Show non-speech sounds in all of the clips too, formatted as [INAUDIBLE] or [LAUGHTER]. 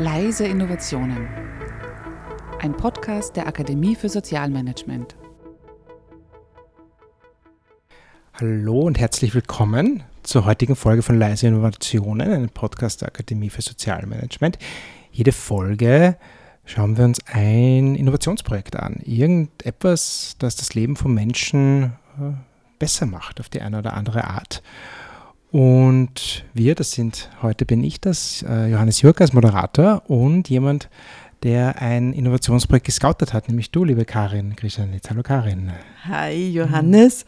Leise Innovationen. Ein Podcast der Akademie für Sozialmanagement. Hallo und herzlich willkommen zur heutigen Folge von Leise Innovationen, einem Podcast der Akademie für Sozialmanagement. Jede Folge schauen wir uns ein Innovationsprojekt an. Irgendetwas, das das Leben von Menschen äh, besser macht auf die eine oder andere Art. Und wir, das sind, heute bin ich das, äh, Johannes Jürg als Moderator und jemand, der ein Innovationsprojekt gescoutet hat, nämlich du, liebe Karin Grischanitz. Hallo Karin. Hi Johannes.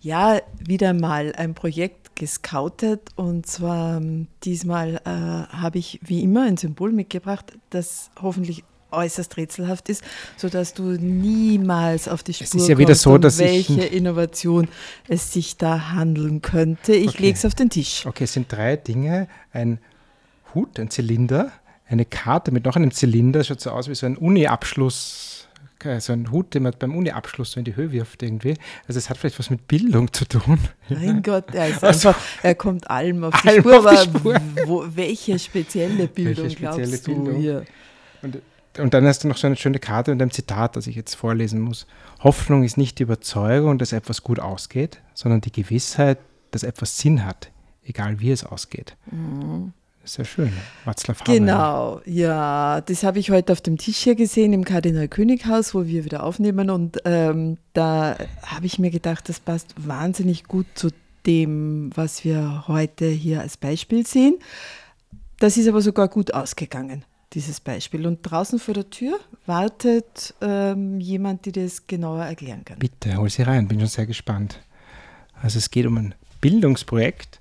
Ja, wieder mal ein Projekt gescoutet und zwar ähm, diesmal äh, habe ich wie immer ein Symbol mitgebracht, das hoffentlich äußerst rätselhaft ist, sodass du niemals auf die Spur es ist ja wieder so, dass welche Innovation es sich da handeln könnte. Ich okay. lege es auf den Tisch. Okay, es sind drei Dinge. Ein Hut, ein Zylinder, eine Karte mit noch einem Zylinder, schaut so aus wie so ein Uni-Abschluss, äh, so ein Hut, den man beim Uni-Abschluss so in die Höhe wirft irgendwie. Also es hat vielleicht was mit Bildung zu tun. Mein [LAUGHS] Gott, er, ist also, einfach, er kommt allem auf die allem Spur, auf die Spur. aber wo, welche spezielle Bildung welche spezielle glaubst du Bildung? hier? Und und dann hast du noch so eine schöne Karte mit einem Zitat, das ich jetzt vorlesen muss. Hoffnung ist nicht die Überzeugung, dass etwas gut ausgeht, sondern die Gewissheit, dass etwas Sinn hat, egal wie es ausgeht. Mhm. Sehr schön, Václav Havel. Genau, ja, das habe ich heute auf dem Tisch hier gesehen im Kardinal Könighaus, wo wir wieder aufnehmen. Und ähm, da habe ich mir gedacht, das passt wahnsinnig gut zu dem, was wir heute hier als Beispiel sehen. Das ist aber sogar gut ausgegangen dieses Beispiel. Und draußen vor der Tür wartet ähm, jemand, der das genauer erklären kann. Bitte, hol sie rein, bin schon sehr gespannt. Also es geht um ein Bildungsprojekt.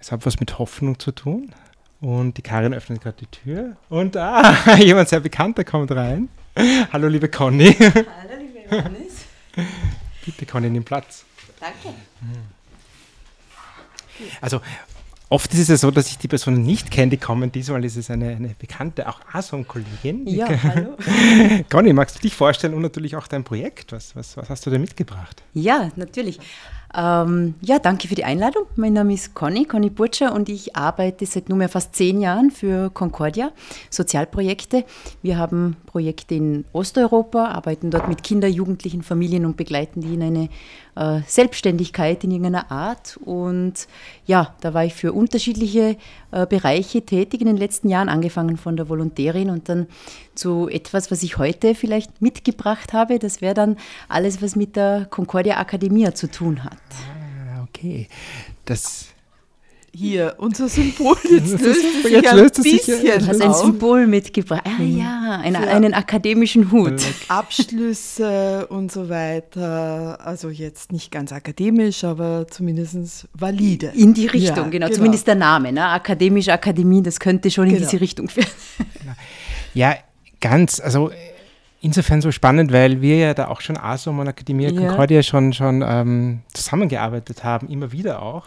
Es hat was mit Hoffnung zu tun. Und die Karin öffnet gerade die Tür. Und ah, [LAUGHS] jemand sehr bekannter kommt rein. Hallo, liebe Conny. Hallo, liebe Johannes. Bitte, Conny, nimm Platz. Danke. Also, Oft ist es ja so, dass ich die Personen nicht kenne, die kommen. Diesmal ist es eine, eine bekannte, auch ASOM-Kollegin. Ja, [LAUGHS] hallo. Conny, magst du dich vorstellen und natürlich auch dein Projekt? Was, was, was hast du da mitgebracht? Ja, natürlich. Ähm, ja, danke für die Einladung. Mein Name ist Conny, Conny Burtscher und ich arbeite seit nunmehr fast zehn Jahren für Concordia, Sozialprojekte. Wir haben Projekte in Osteuropa, arbeiten dort mit Kindern, Jugendlichen, Familien und begleiten die in eine äh, Selbstständigkeit in irgendeiner Art. Und ja, da war ich für unterschiedliche äh, Bereiche tätig in den letzten Jahren, angefangen von der Volontärin und dann zu etwas, was ich heute vielleicht mitgebracht habe. Das wäre dann alles, was mit der Concordia Academia zu tun hat. Ah, okay. Das hier, unser Symbol. [LAUGHS] Jetzt löst es sich jetzt löst ein bisschen sich, Du hast ein Symbol mitgebracht. Ah mhm. ja, eine, einen akademischen Hut. [LAUGHS] Abschlüsse und so weiter. Also jetzt nicht ganz akademisch, aber zumindest valide. In die Richtung, ja, genau. genau. Zumindest der Name. Ne? Akademische Akademie, das könnte schon genau. in diese Richtung führen. [LAUGHS] Ja, ganz. Also insofern so spannend, weil wir ja da auch schon ASOM und Akademie ja. Concordia schon, schon ähm, zusammengearbeitet haben, immer wieder auch.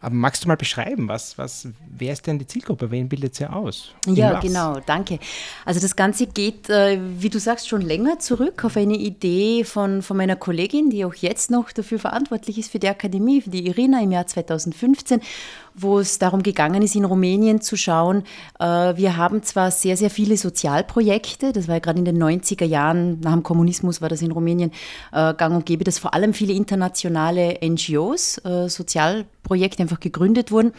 Aber magst du mal beschreiben, was, was, wer ist denn die Zielgruppe? Wen bildet sie aus? ja, was? genau, danke. Also das Ganze geht, äh, wie du sagst, schon länger zurück auf eine Idee von, von meiner Kollegin, die auch jetzt noch dafür verantwortlich ist für die Akademie, für die Irina im Jahr 2015 wo es darum gegangen ist, in Rumänien zu schauen. Äh, wir haben zwar sehr, sehr viele Sozialprojekte, das war ja gerade in den 90er Jahren, nach dem Kommunismus war das in Rumänien äh, gang und gäbe, dass vor allem viele internationale NGOs, äh, Sozialprojekte einfach gegründet wurden.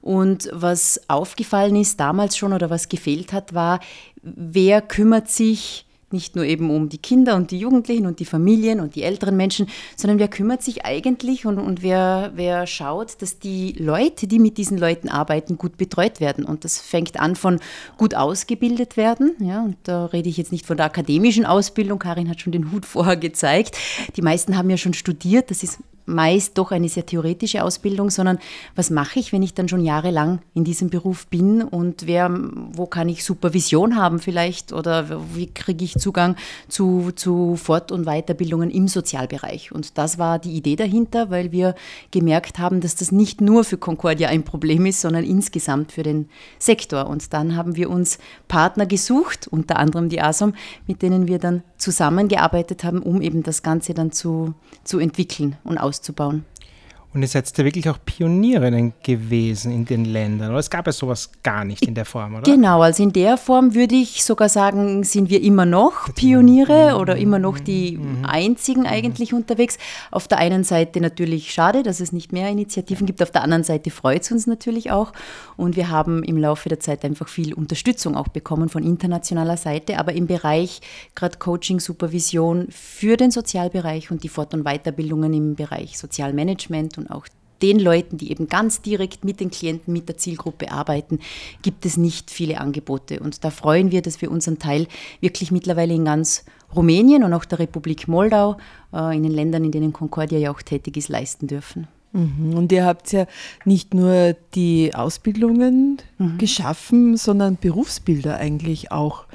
Und was aufgefallen ist damals schon oder was gefehlt hat, war, wer kümmert sich nicht nur eben um die Kinder und die Jugendlichen und die Familien und die älteren Menschen, sondern wer kümmert sich eigentlich und, und wer, wer schaut, dass die Leute, die mit diesen Leuten arbeiten, gut betreut werden. Und das fängt an von gut ausgebildet werden. Ja, und da rede ich jetzt nicht von der akademischen Ausbildung. Karin hat schon den Hut vorher gezeigt. Die meisten haben ja schon studiert. Das ist meist doch eine sehr theoretische Ausbildung, sondern was mache ich, wenn ich dann schon jahrelang in diesem Beruf bin und wer, wo kann ich Supervision haben vielleicht oder wie kriege ich Zugang zu, zu Fort- und Weiterbildungen im Sozialbereich. Und das war die Idee dahinter, weil wir gemerkt haben, dass das nicht nur für Concordia ein Problem ist, sondern insgesamt für den Sektor. Und dann haben wir uns Partner gesucht, unter anderem die ASOM, mit denen wir dann zusammengearbeitet haben, um eben das Ganze dann zu, zu entwickeln und auszubauen. Und ihr seid ja wirklich auch Pionierinnen gewesen in den Ländern. Oder es gab ja sowas gar nicht in der Form, oder? Genau, also in der Form würde ich sogar sagen, sind wir immer noch Pioniere oder immer noch die einzigen eigentlich unterwegs. Auf der einen Seite natürlich schade, dass es nicht mehr Initiativen gibt. Auf der anderen Seite freut es uns natürlich auch. Und wir haben im Laufe der Zeit einfach viel Unterstützung auch bekommen von internationaler Seite, aber im Bereich gerade Coaching, Supervision für den Sozialbereich und die Fort- und Weiterbildungen im Bereich Sozialmanagement und auch den Leuten, die eben ganz direkt mit den Klienten, mit der Zielgruppe arbeiten, gibt es nicht viele Angebote. Und da freuen wir, dass wir unseren Teil wirklich mittlerweile in ganz Rumänien und auch der Republik Moldau, äh, in den Ländern, in denen Concordia ja auch tätig ist, leisten dürfen. Mhm. Und ihr habt ja nicht nur die Ausbildungen mhm. geschaffen, sondern Berufsbilder eigentlich auch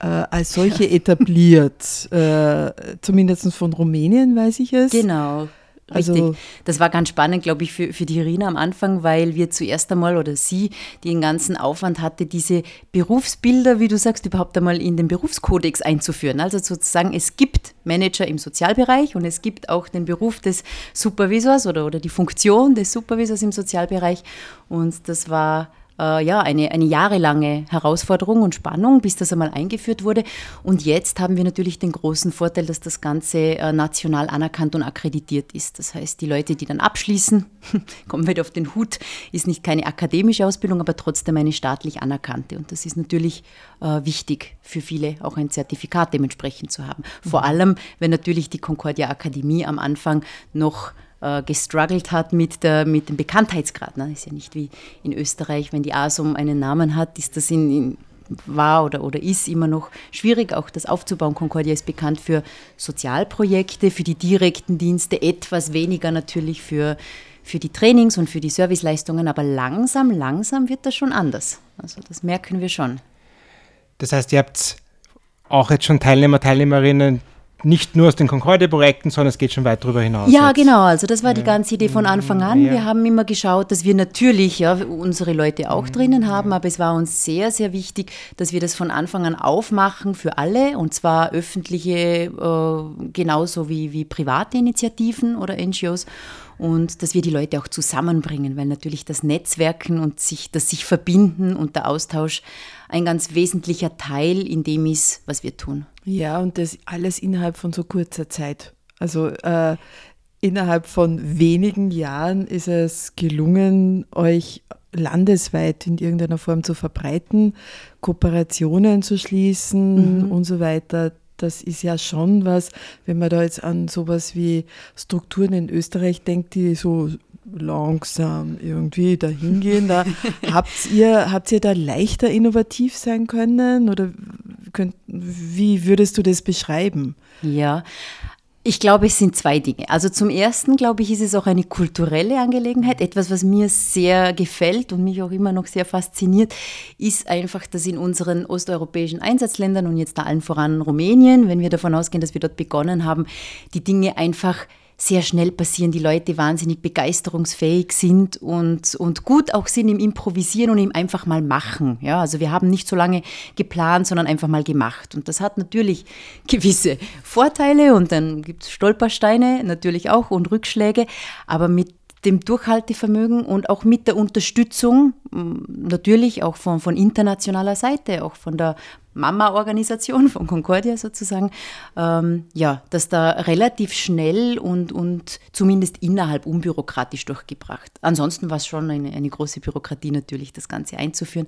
äh, als solche [LAUGHS] etabliert. Äh, zumindest von Rumänien weiß ich es. Genau. Richtig. Also, das war ganz spannend, glaube ich, für, für die Irina am Anfang, weil wir zuerst einmal oder sie den ganzen Aufwand hatte, diese Berufsbilder, wie du sagst, überhaupt einmal in den Berufskodex einzuführen. Also sozusagen, es gibt Manager im Sozialbereich und es gibt auch den Beruf des Supervisors oder, oder die Funktion des Supervisors im Sozialbereich. Und das war äh, ja, eine, eine jahrelange Herausforderung und Spannung, bis das einmal eingeführt wurde. Und jetzt haben wir natürlich den großen Vorteil, dass das Ganze äh, national anerkannt und akkreditiert ist. Das heißt, die Leute, die dann abschließen, [LAUGHS] kommen wieder auf den Hut, ist nicht keine akademische Ausbildung, aber trotzdem eine staatlich anerkannte. Und das ist natürlich äh, wichtig für viele, auch ein Zertifikat dementsprechend zu haben. Vor mhm. allem, wenn natürlich die Concordia Akademie am Anfang noch äh, gestruggelt hat mit, der, mit dem Bekanntheitsgrad. Ne? Ist ja nicht wie in Österreich, wenn die ASOM einen Namen hat, ist das in, in war oder, oder ist immer noch schwierig, auch das aufzubauen. Concordia ist bekannt für Sozialprojekte, für die direkten Dienste, etwas weniger natürlich für, für die Trainings und für die Serviceleistungen, aber langsam, langsam wird das schon anders. Also das merken wir schon. Das heißt, ihr habt auch jetzt schon Teilnehmer, Teilnehmerinnen, nicht nur aus den Concordia-Projekten, sondern es geht schon weit darüber hinaus. Ja, jetzt. genau. Also das war die ganze Idee von Anfang an. Ja. Wir haben immer geschaut, dass wir natürlich ja, unsere Leute auch mhm. drinnen haben, aber es war uns sehr, sehr wichtig, dass wir das von Anfang an aufmachen für alle und zwar öffentliche äh, genauso wie, wie private Initiativen oder NGOs und dass wir die Leute auch zusammenbringen, weil natürlich das Netzwerken und sich, das sich verbinden und der Austausch ein ganz wesentlicher Teil in dem ist, was wir tun. Ja, und das alles innerhalb von so kurzer Zeit. Also äh, innerhalb von wenigen Jahren ist es gelungen, euch landesweit in irgendeiner Form zu verbreiten, Kooperationen zu schließen mhm. und so weiter. Das ist ja schon was, wenn man da jetzt an sowas wie Strukturen in Österreich denkt, die so langsam irgendwie dahin gehen. Da [LAUGHS] habt ihr, habt ihr da leichter innovativ sein können oder könnt, wie würdest du das beschreiben? Ja, ich glaube, es sind zwei Dinge. Also zum ersten, glaube ich, ist es auch eine kulturelle Angelegenheit. Etwas, was mir sehr gefällt und mich auch immer noch sehr fasziniert, ist einfach, dass in unseren osteuropäischen Einsatzländern und jetzt da allen voran Rumänien, wenn wir davon ausgehen, dass wir dort begonnen haben, die Dinge einfach sehr schnell passieren, die Leute wahnsinnig begeisterungsfähig sind und, und gut auch sind im Improvisieren und im einfach mal machen. Ja, also wir haben nicht so lange geplant, sondern einfach mal gemacht. Und das hat natürlich [LAUGHS] gewisse Vorteile und dann gibt es Stolpersteine natürlich auch und Rückschläge, aber mit dem Durchhaltevermögen und auch mit der Unterstützung, natürlich auch von, von internationaler Seite, auch von der Mama-Organisation von Concordia sozusagen, ähm, ja, dass da relativ schnell und, und zumindest innerhalb unbürokratisch durchgebracht. Ansonsten war es schon eine, eine große Bürokratie natürlich, das Ganze einzuführen.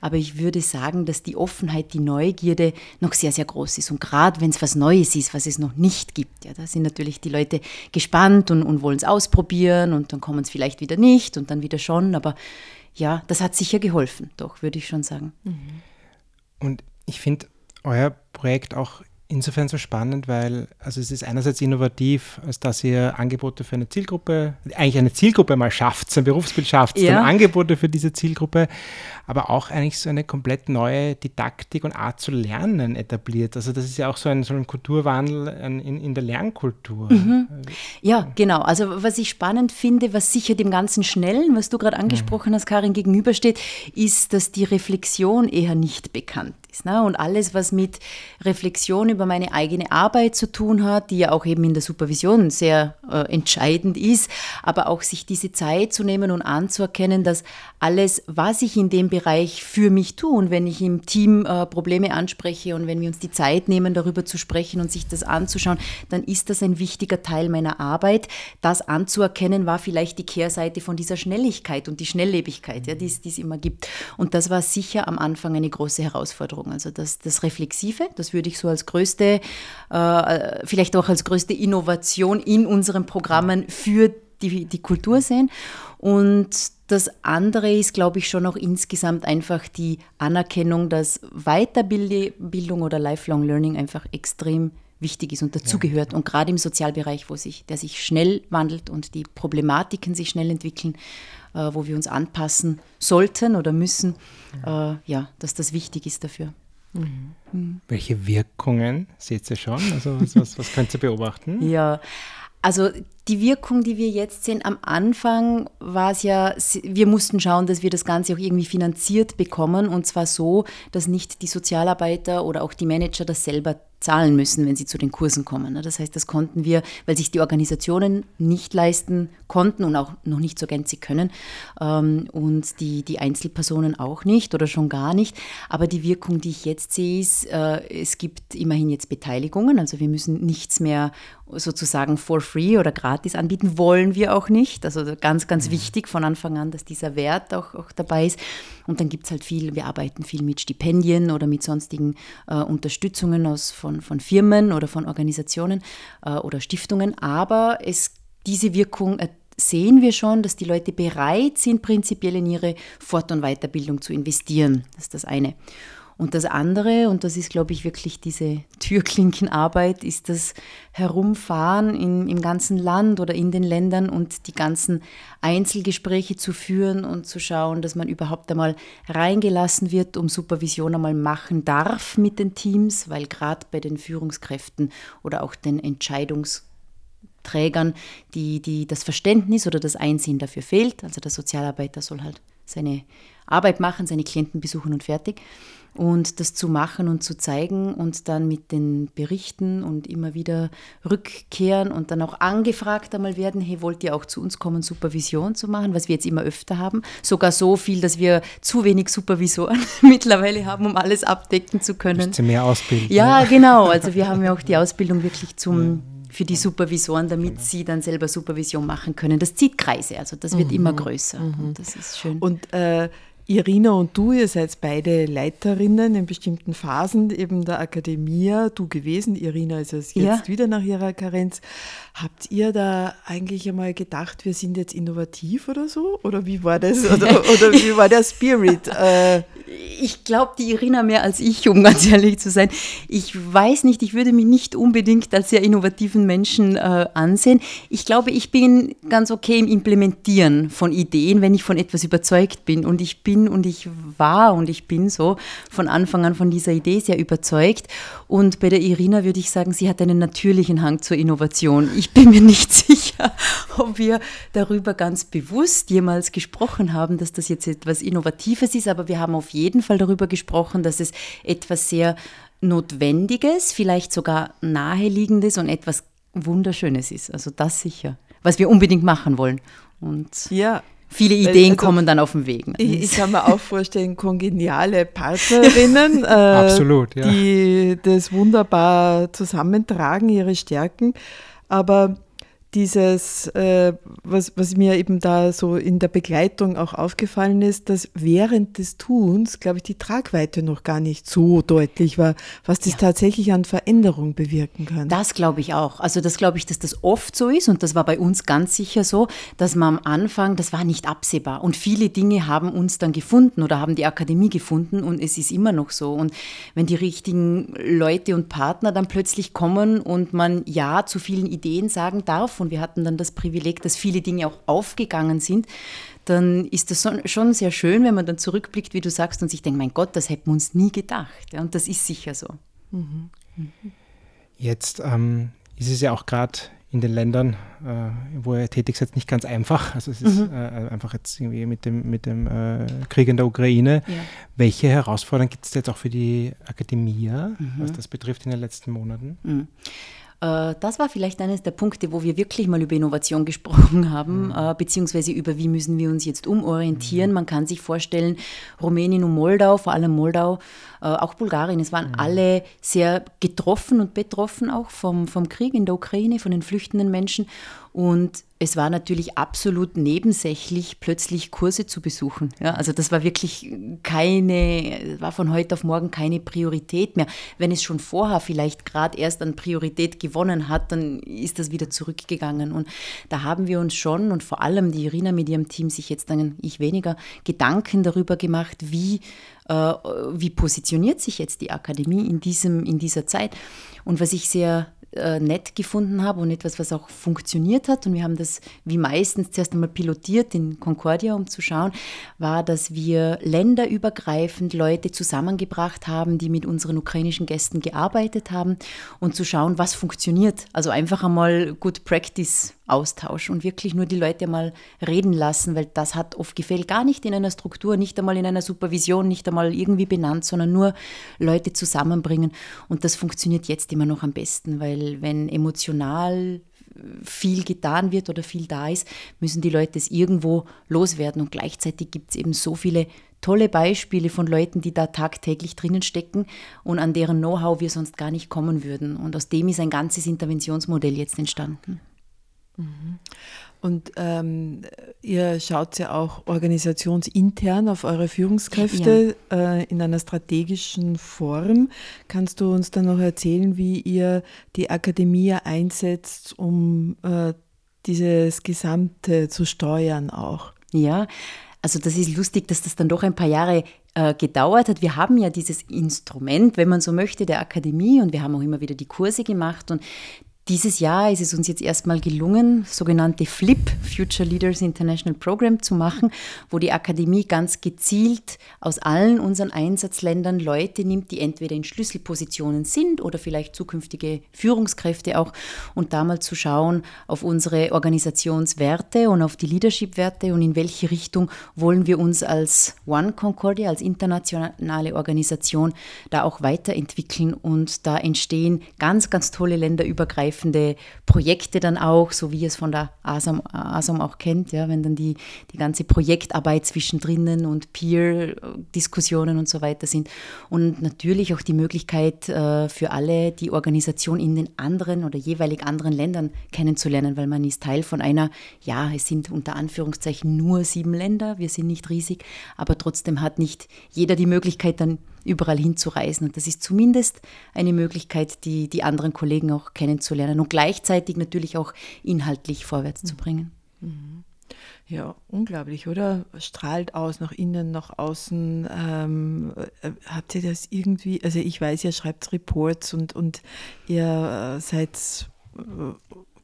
Aber ich würde sagen, dass die Offenheit, die Neugierde noch sehr, sehr groß ist. Und gerade wenn es was Neues ist, was es noch nicht gibt, ja, da sind natürlich die Leute gespannt und, und wollen es ausprobieren und dann kommen es vielleicht wieder nicht und dann wieder schon. Aber ja, das hat sicher geholfen, doch, würde ich schon sagen. Mhm. Und ich finde euer Projekt auch insofern so spannend, weil also es ist einerseits innovativ, als dass ihr Angebote für eine Zielgruppe, eigentlich eine Zielgruppe mal schafft, ein Berufsbild schafft, ja. dann Angebote für diese Zielgruppe, aber auch eigentlich so eine komplett neue Didaktik und Art zu lernen etabliert. Also das ist ja auch so ein, so ein Kulturwandel in, in der Lernkultur. Mhm. Ja, genau. Also was ich spannend finde, was sicher dem ganzen Schnellen, was du gerade angesprochen mhm. hast, Karin, gegenübersteht, ist, dass die Reflexion eher nicht bekannt ist. Ne? Und alles, was mit Reflexion über meine eigene Arbeit zu tun hat, die ja auch eben in der Supervision sehr äh, entscheidend ist, aber auch sich diese Zeit zu nehmen und anzuerkennen, dass alles, was ich in dem Bereich für mich tue und wenn ich im Team äh, Probleme anspreche und wenn wir uns die Zeit nehmen, darüber zu sprechen und sich das anzuschauen, dann ist das ein wichtiger Teil meiner Arbeit. Das anzuerkennen war vielleicht die Kehrseite von dieser Schnelligkeit und die Schnelllebigkeit, ja, die es immer gibt. Und das war sicher am Anfang eine große Herausforderung. Also das, das Reflexive, das würde ich so als größte, äh, vielleicht auch als größte Innovation in unseren Programmen für die, die Kultur sehen. Und das andere ist, glaube ich, schon auch insgesamt einfach die Anerkennung, dass Weiterbildung oder Lifelong Learning einfach extrem wichtig ist und dazugehört. Ja. Und gerade im Sozialbereich, wo sich, der sich schnell wandelt und die Problematiken sich schnell entwickeln, äh, wo wir uns anpassen sollten oder müssen, ja, äh, ja dass das wichtig ist dafür. Mhm. Mhm. Welche Wirkungen seht ihr schon? Also was, was, was könnt ihr beobachten? Ja, also die Wirkung, die wir jetzt sehen, am Anfang war es ja, wir mussten schauen, dass wir das Ganze auch irgendwie finanziert bekommen und zwar so, dass nicht die Sozialarbeiter oder auch die Manager das selber zahlen müssen, wenn sie zu den Kursen kommen. Ne? Das heißt, das konnten wir, weil sich die Organisationen nicht leisten konnten und auch noch nicht zur Gänze können ähm, und die, die Einzelpersonen auch nicht oder schon gar nicht. Aber die Wirkung, die ich jetzt sehe, ist, äh, es gibt immerhin jetzt Beteiligungen, also wir müssen nichts mehr sozusagen for free oder gratis anbieten, wollen wir auch nicht. Also ganz, ganz mhm. wichtig von Anfang an, dass dieser Wert auch, auch dabei ist. Und dann gibt es halt viel, wir arbeiten viel mit Stipendien oder mit sonstigen äh, Unterstützungen aus, von, von Firmen oder von Organisationen äh, oder Stiftungen. Aber es, diese Wirkung äh, sehen wir schon, dass die Leute bereit sind, prinzipiell in ihre Fort- und Weiterbildung zu investieren. Das ist das eine. Und das andere, und das ist, glaube ich, wirklich diese Türklinkenarbeit, ist das Herumfahren in, im ganzen Land oder in den Ländern und die ganzen Einzelgespräche zu führen und zu schauen, dass man überhaupt einmal reingelassen wird, um Supervision einmal machen darf mit den Teams, weil gerade bei den Führungskräften oder auch den Entscheidungsträgern die, die das Verständnis oder das Einsehen dafür fehlt. Also der Sozialarbeiter soll halt seine Arbeit machen, seine Klienten besuchen und fertig und das zu machen und zu zeigen und dann mit den Berichten und immer wieder rückkehren und dann auch angefragt einmal werden, hey, wollt ihr auch zu uns kommen, Supervision zu machen, was wir jetzt immer öfter haben. Sogar so viel, dass wir zu wenig Supervisoren [LAUGHS] mittlerweile haben, um alles abdecken zu können. Müsst mehr ausbilden. Ja, ja, genau. Also wir haben ja auch die Ausbildung wirklich zum für die Supervisoren, damit genau. sie dann selber Supervision machen können. Das zieht Kreise, also das wird mhm. immer größer mhm. und das ist schön. Und äh, Irina und du, ihr seid beide Leiterinnen in bestimmten Phasen eben der Akademie. Du gewesen, Irina ist es jetzt ja. wieder nach ihrer Karenz. Habt ihr da eigentlich einmal gedacht, wir sind jetzt innovativ oder so? Oder wie war das? [LAUGHS] Oder, oder wie war der Spirit? Äh, ich glaube, die Irina mehr als ich, um ganz ehrlich zu sein. Ich weiß nicht, ich würde mich nicht unbedingt als sehr innovativen Menschen äh, ansehen. Ich glaube, ich bin ganz okay im Implementieren von Ideen, wenn ich von etwas überzeugt bin. Und ich bin und ich war und ich bin so von Anfang an von dieser Idee sehr überzeugt. Und bei der Irina würde ich sagen, sie hat einen natürlichen Hang zur Innovation. Ich bin mir nicht [LAUGHS] sicher, ob wir darüber ganz bewusst jemals gesprochen haben, dass das jetzt etwas Innovatives ist, aber wir haben auf jeden Fall darüber gesprochen, dass es etwas sehr Notwendiges, vielleicht sogar Naheliegendes und etwas Wunderschönes ist. Also das sicher, was wir unbedingt machen wollen. Und ja, viele Ideen also, kommen dann auf den Weg. Ne? Ich, ich, kann mir auch vorstellen, kongeniale Partnerinnen, [LAUGHS] äh, Absolut, ja. die das wunderbar zusammentragen, ihre Stärken. Aber dieses, äh, was, was mir eben da so in der Begleitung auch aufgefallen ist, dass während des Tuns, glaube ich, die Tragweite noch gar nicht so deutlich war, was das ja. tatsächlich an Veränderung bewirken kann. Das glaube ich auch. Also das glaube ich, dass das oft so ist und das war bei uns ganz sicher so, dass man am Anfang, das war nicht absehbar und viele Dinge haben uns dann gefunden oder haben die Akademie gefunden und es ist immer noch so. Und wenn die richtigen Leute und Partner dann plötzlich kommen und man Ja zu vielen Ideen sagen darf und wir hatten dann das Privileg, dass viele Dinge auch aufgegangen sind, dann ist das schon sehr schön, wenn man dann zurückblickt, wie du sagst, und sich denkt, mein Gott, das hätten wir uns nie gedacht. Ja, und das ist sicher so. Mhm. Jetzt ähm, ist es ja auch gerade in den Ländern, äh, wo er tätig ist, nicht ganz einfach. Also es ist mhm. äh, einfach jetzt irgendwie mit dem, mit dem äh, Krieg in der Ukraine. Ja. Welche Herausforderungen gibt es jetzt auch für die Akademie, mhm. was das betrifft in den letzten Monaten? Mhm. Äh, das war vielleicht eines der Punkte, wo wir wirklich mal über Innovation [LAUGHS] gesprochen haben, mhm. Äh, beziehungsweise über wie müssen wir uns jetzt umorientieren. Mhm. Man kann sich vorstellen, Rumänien und Moldau, vor allem Moldau, äh, auch Bulgarien, es waren mhm. alle sehr getroffen und betroffen auch vom, vom Krieg in der Ukraine, von den flüchtenden Menschen. Und es war natürlich absolut nebensächlich, plötzlich Kurse zu besuchen. Ja, also das war wirklich keine, war von heute auf morgen keine Priorität mehr. Wenn es schon vorher vielleicht gerade erst an Priorität gewonnen hat, dann ist das wieder zurückgegangen. Und da haben wir uns schon und vor allem die Irina mit ihrem Team sich jetzt dann, ich weniger, Gedanken darüber gemacht, wie, äh, wie positioniert sich jetzt die Akademie in, diesem, in dieser Zeit. Und was ich sehr äh, nett gefunden habe und etwas, was auch funktioniert hat. Und wir haben das wie meistens zuerst einmal pilotiert in Concordia, um zu schauen, war, dass wir länderübergreifend Leute zusammengebracht haben, die mit unseren ukrainischen Gästen gearbeitet haben und zu schauen, was funktioniert. Also einfach einmal Good Practice Austausch und wirklich nur die Leute mal reden lassen, weil das hat oft gefehlt, gar nicht in einer Struktur, nicht einmal in einer Supervision, nicht einmal irgendwie benannt, sondern nur Leute zusammenbringen. Und das funktioniert jetzt immer noch am besten, weil wenn emotional viel getan wird oder viel da ist, müssen die Leute es irgendwo loswerden. Und gleichzeitig gibt es eben so viele tolle Beispiele von Leuten, die da tagtäglich drinnen stecken und an deren Know-how wir sonst gar nicht kommen würden. Und aus dem ist ein ganzes Interventionsmodell jetzt entstanden. Mhm. Und ähm, ihr schaut ja auch organisationsintern auf eure Führungskräfte ja. äh, in einer strategischen Form. Kannst du uns dann noch erzählen, wie ihr die Akademie einsetzt, um äh, dieses Gesamte zu steuern auch? Ja, also das ist lustig, dass das dann doch ein paar Jahre äh, gedauert hat. Wir haben ja dieses Instrument, wenn man so möchte, der Akademie und wir haben auch immer wieder die Kurse gemacht und dieses Jahr ist es uns jetzt erstmal gelungen, sogenannte FLIP, Future Leaders International Program, zu machen, wo die Akademie ganz gezielt aus allen unseren Einsatzländern Leute nimmt, die entweder in Schlüsselpositionen sind oder vielleicht zukünftige Führungskräfte auch, und da mal zu schauen auf unsere Organisationswerte und auf die Leadership-Werte und in welche Richtung wollen wir uns als One Concordia, als internationale Organisation da auch weiterentwickeln. Und da entstehen ganz, ganz tolle länderübergreifende übergreifende Projekte dann auch, so wie es von der ASAM, ASAM auch kennt, ja, wenn dann die, die ganze Projektarbeit zwischendrin und Peer-Diskussionen und so weiter sind. Und natürlich auch die Möglichkeit äh, für alle, die Organisation in den anderen oder jeweilig anderen Ländern kennenzulernen, weil man ist Teil von einer, ja, es sind unter Anführungszeichen nur sieben Länder, wir sind nicht riesig, aber trotzdem hat nicht jeder die Möglichkeit, dann überall hinzureisen. Und das ist zumindest eine Möglichkeit, die, die anderen Kollegen auch kennenzulernen und gleichzeitig natürlich auch inhaltlich vorwärts zu bringen. Mhm. Ja, unglaublich, oder? Strahlt aus nach innen, nach außen. Ähm, äh, habt ihr das irgendwie, also ich weiß, ihr schreibt Reports und, und ihr äh, seid äh,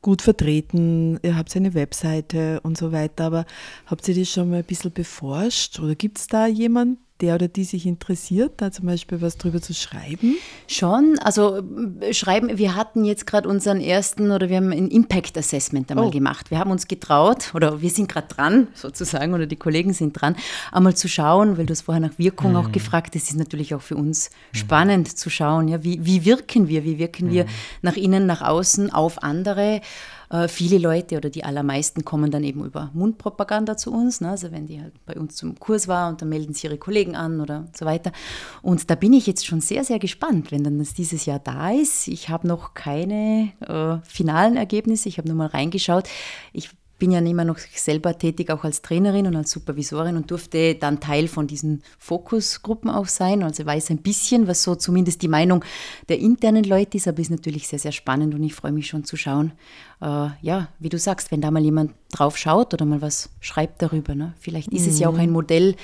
gut vertreten, ihr habt eine Webseite und so weiter, aber habt ihr das schon mal ein bisschen beforscht oder gibt es da jemanden, der oder die sich interessiert, da zum Beispiel was drüber zu schreiben? Schon, also äh, schreiben, wir hatten jetzt gerade unseren ersten oder wir haben ein Impact Assessment einmal oh. gemacht. Wir haben uns getraut oder wir sind gerade dran sozusagen oder die Kollegen sind dran, einmal zu schauen, weil du es vorher nach Wirkung mhm. auch gefragt hast, ist natürlich auch für uns mhm. spannend zu schauen, ja, wie, wie wirken wir, wie wirken mhm. wir nach innen, nach außen auf andere. Äh, viele Leute oder die allermeisten kommen dann eben über Mundpropaganda zu uns. Ne? Also wenn die halt bei uns zum Kurs war und dann melden sie ihre Kollegen an oder so weiter. Und da bin ich jetzt schon sehr, sehr gespannt, wenn dann das dieses Jahr da ist. Ich habe noch keine äh, finalen Ergebnisse. Ich habe nur mal reingeschaut. Ich bin ja immer noch selber tätig, auch als Trainerin und als Supervisorin und durfte dann Teil von diesen Fokusgruppen auch sein. Also weiß ein bisschen, was so zumindest die Meinung der internen Leute ist, aber ist natürlich sehr, sehr spannend und ich freue mich schon zu schauen, äh, ja, wie du sagst, wenn da mal jemand drauf schaut oder mal was schreibt darüber. Ne? Vielleicht ist mhm. es ja auch ein mhm. Modell,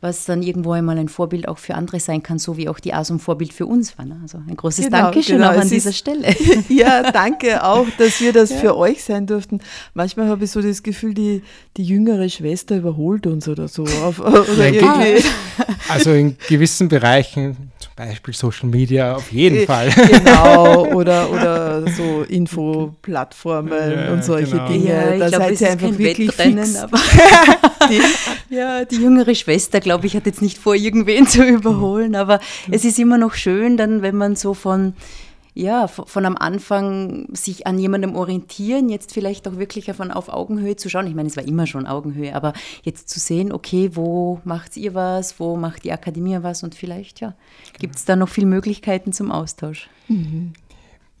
was dann irgendwo einmal ein Vorbild auch für andere sein kann, so wie auch die ASUM Vorbild für uns war. Ne? Also ein großes genau, Dankeschön genau. auch an dieser Stelle. [LAUGHS] ja, danke auch, dass wir das ja. für euch sein durften. Manchmal habe ich so das Gefühl, die, die jüngere Schwester überholt uns oder so. [LAUGHS] Auf, oder ja, [LAUGHS] also in gewissen Bereichen Zum Beispiel Social Media auf jeden Äh, Fall. Genau, oder, oder so Infoplattformen Ja, und solche genau. Dinge. Ja, ich da glaube, seid ihr einfach wirklich Wettrennen, fix. aber [LAUGHS] die, [LAUGHS] ja, die jüngere Schwester, glaube ich, hat jetzt nicht vor, irgendwen [LAUGHS] zu überholen, aber es ist immer noch schön, dann, wenn man so von ja, von am Anfang sich an jemandem orientieren, jetzt vielleicht auch wirklich von auf Augenhöhe zu schauen. Ich meine, es war immer schon Augenhöhe, aber jetzt zu sehen, okay, wo macht ihr was, wo macht die Akademie was und vielleicht, ja, gibt es da noch viele Möglichkeiten zum Austausch.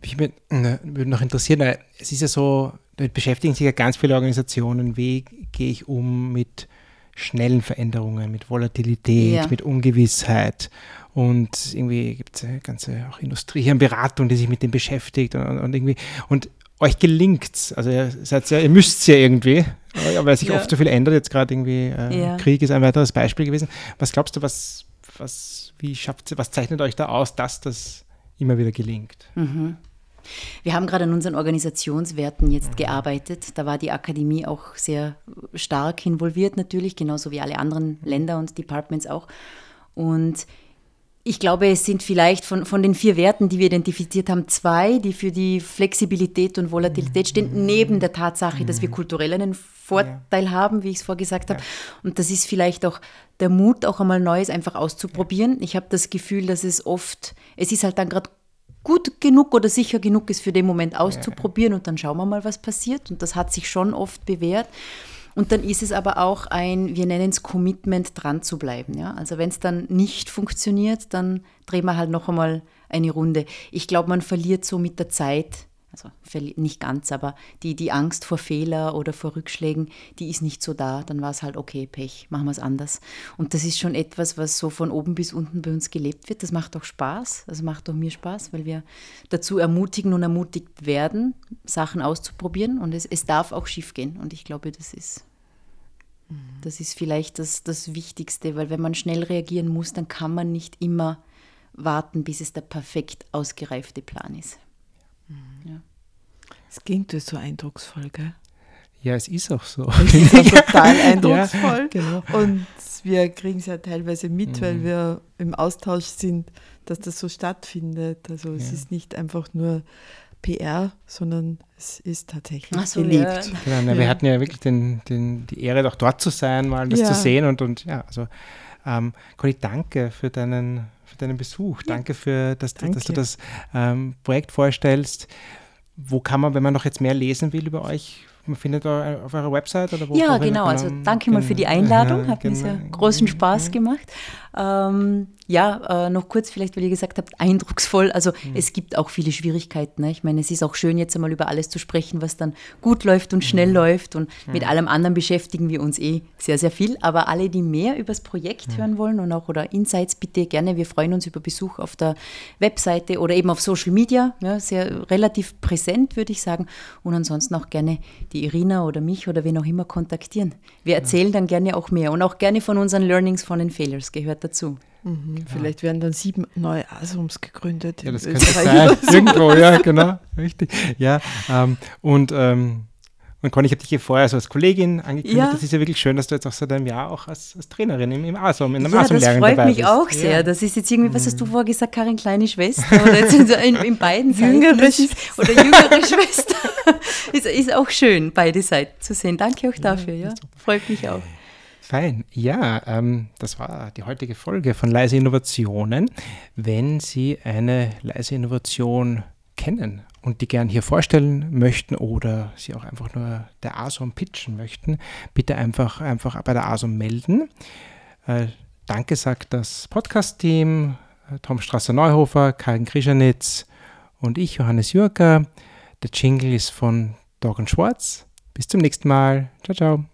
Mich würde würde noch interessieren, es ist ja so, damit beschäftigen sich ja ganz viele Organisationen, wie gehe ich um mit schnellen Veränderungen, mit Volatilität, Ja. mit Ungewissheit. Und irgendwie gibt es eine ganze auch Industrie in Beratung, die sich mit dem beschäftigt und, und irgendwie. Und euch gelingt's. Also ihr seid ja, ihr müsst ja irgendwie, weil sich Ja. oft so viel ändert, jetzt gerade irgendwie äh, Ja. Krieg ist ein weiteres Beispiel gewesen. Was glaubst du, was, was, wie schafft was zeichnet euch da aus, dass das immer wieder gelingt? Mhm. Wir haben gerade an unseren Organisationswerten jetzt gearbeitet. Da war die Akademie auch sehr stark involviert natürlich, genauso wie alle anderen Länder und Departments auch. Und ich glaube, es sind vielleicht von, von den vier Werten, die wir identifiziert haben, zwei, die für die Flexibilität und Volatilität stehen, neben der Tatsache, dass wir kulturell einen Vorteil haben, wie ich es vorgesagt habe. Und das ist vielleicht auch der Mut, auch einmal Neues einfach auszuprobieren. Ich habe das Gefühl, dass es oft, es ist halt dann gerade gut genug oder sicher genug ist für den Moment auszuprobieren und dann schauen wir mal, was passiert. Und das hat sich schon oft bewährt. Und dann ist es aber auch ein, wir nennen es Commitment, dran zu bleiben. Ja? Also wenn es dann nicht funktioniert, dann drehen wir halt noch einmal eine Runde. Ich glaube, man verliert so mit der Zeit, also nicht ganz, aber die, die Angst vor Fehler oder vor Rückschlägen, die ist nicht so da. Dann war es halt, okay, Pech, machen wir es anders. Und das ist schon etwas, was so von oben bis unten bei uns gelebt wird. Das macht auch Spaß, also macht auch mir Spaß, weil wir dazu ermutigen und ermutigt werden, Sachen auszuprobieren. Und es, es darf auch schief gehen. Und ich glaube, das ist, das ist vielleicht das, das Wichtigste, weil wenn man schnell reagieren muss, dann kann man nicht immer warten, bis es der perfekt ausgereifte Plan ist. Es klingt das so eindrucksvoll, gell? Ja, es ist auch so. Es ist ja [LAUGHS] total eindrucksvoll. genau. Und wir kriegen es ja teilweise mit, weil wir im Austausch sind, dass das so stattfindet. Also es Ja. ist nicht einfach nur PR, sondern es ist tatsächlich Ach so, gelebt. ja. Genau, na, Wir hatten ja wirklich den, den, die Ehre, auch dort zu sein, mal das Ja. zu sehen und, und ja, also ähm, Conny, danke für deinen, für deinen Besuch. Danke für, dass, du- dass du Danke. das ähm, Projekt vorstellst. Wo kann man, wenn man noch jetzt mehr lesen will über euch, man findet da auf eurer Website oder wo? Ja, genau. Also danke mal für die genau. Einladung. Hat mir sehr genau. großen Spaß gemacht. Ähm, ja, äh, noch kurz vielleicht, weil ihr gesagt habt, eindrucksvoll. Also es gibt auch viele Schwierigkeiten. Ne? Ich meine, es ist auch schön, jetzt einmal über alles zu sprechen, was dann gut läuft und schnell läuft. Und mit allem anderen beschäftigen wir uns eh sehr, sehr viel. Aber alle, die mehr über das Projekt hören wollen und auch oder Insights, bitte gerne. Wir freuen uns über Besuch auf der Webseite oder eben auf Social Media. Ja, sehr relativ präsent, würde ich sagen. Und ansonsten auch gerne die Irina oder mich oder wen auch immer kontaktieren. Wir erzählen dann gerne auch mehr und auch gerne von unseren Learnings von den Failures gehört dazu. Mhm. Vielleicht werden dann sieben neue Asrums gegründet. Ja, das könnte Österreich sein. Irgendwo, ja, genau. Richtig. Ja, ähm, und, ähm, und Conny, ich habe dich hier vorher so als Kollegin angekündigt. Ja. Das ist ja wirklich schön, dass du jetzt auch seit einem Jahr auch als, als Trainerin im, im ASOM, in einem Ja, das ASOM-Lehrgang freut dabei mich bist. auch sehr. Ja. Das ist jetzt irgendwie, was hast du vorher gesagt, Karin, kleine Schwester? Oder jetzt in, in, beiden Seiten. Jüngere Das oder jüngere Schwester. [LAUGHS] ist, ist auch schön, beide Seiten zu sehen. Danke auch dafür. Ja, Freut mich auch. Fein. Ja, ähm, das war die heutige Folge von Leise Innovationen. Wenn Sie eine leise Innovation kennen und die gern hier vorstellen möchten oder Sie auch einfach nur der ASOM pitchen möchten, bitte einfach, einfach bei der ASOM melden. Äh, danke sagt das Podcast-Team, äh, Tom Strasser-Neuhofer, Karin Krischanitz und ich, Johannes Jürger. Der Jingle ist von Doggen Schwarz. Bis zum nächsten Mal. Ciao, ciao.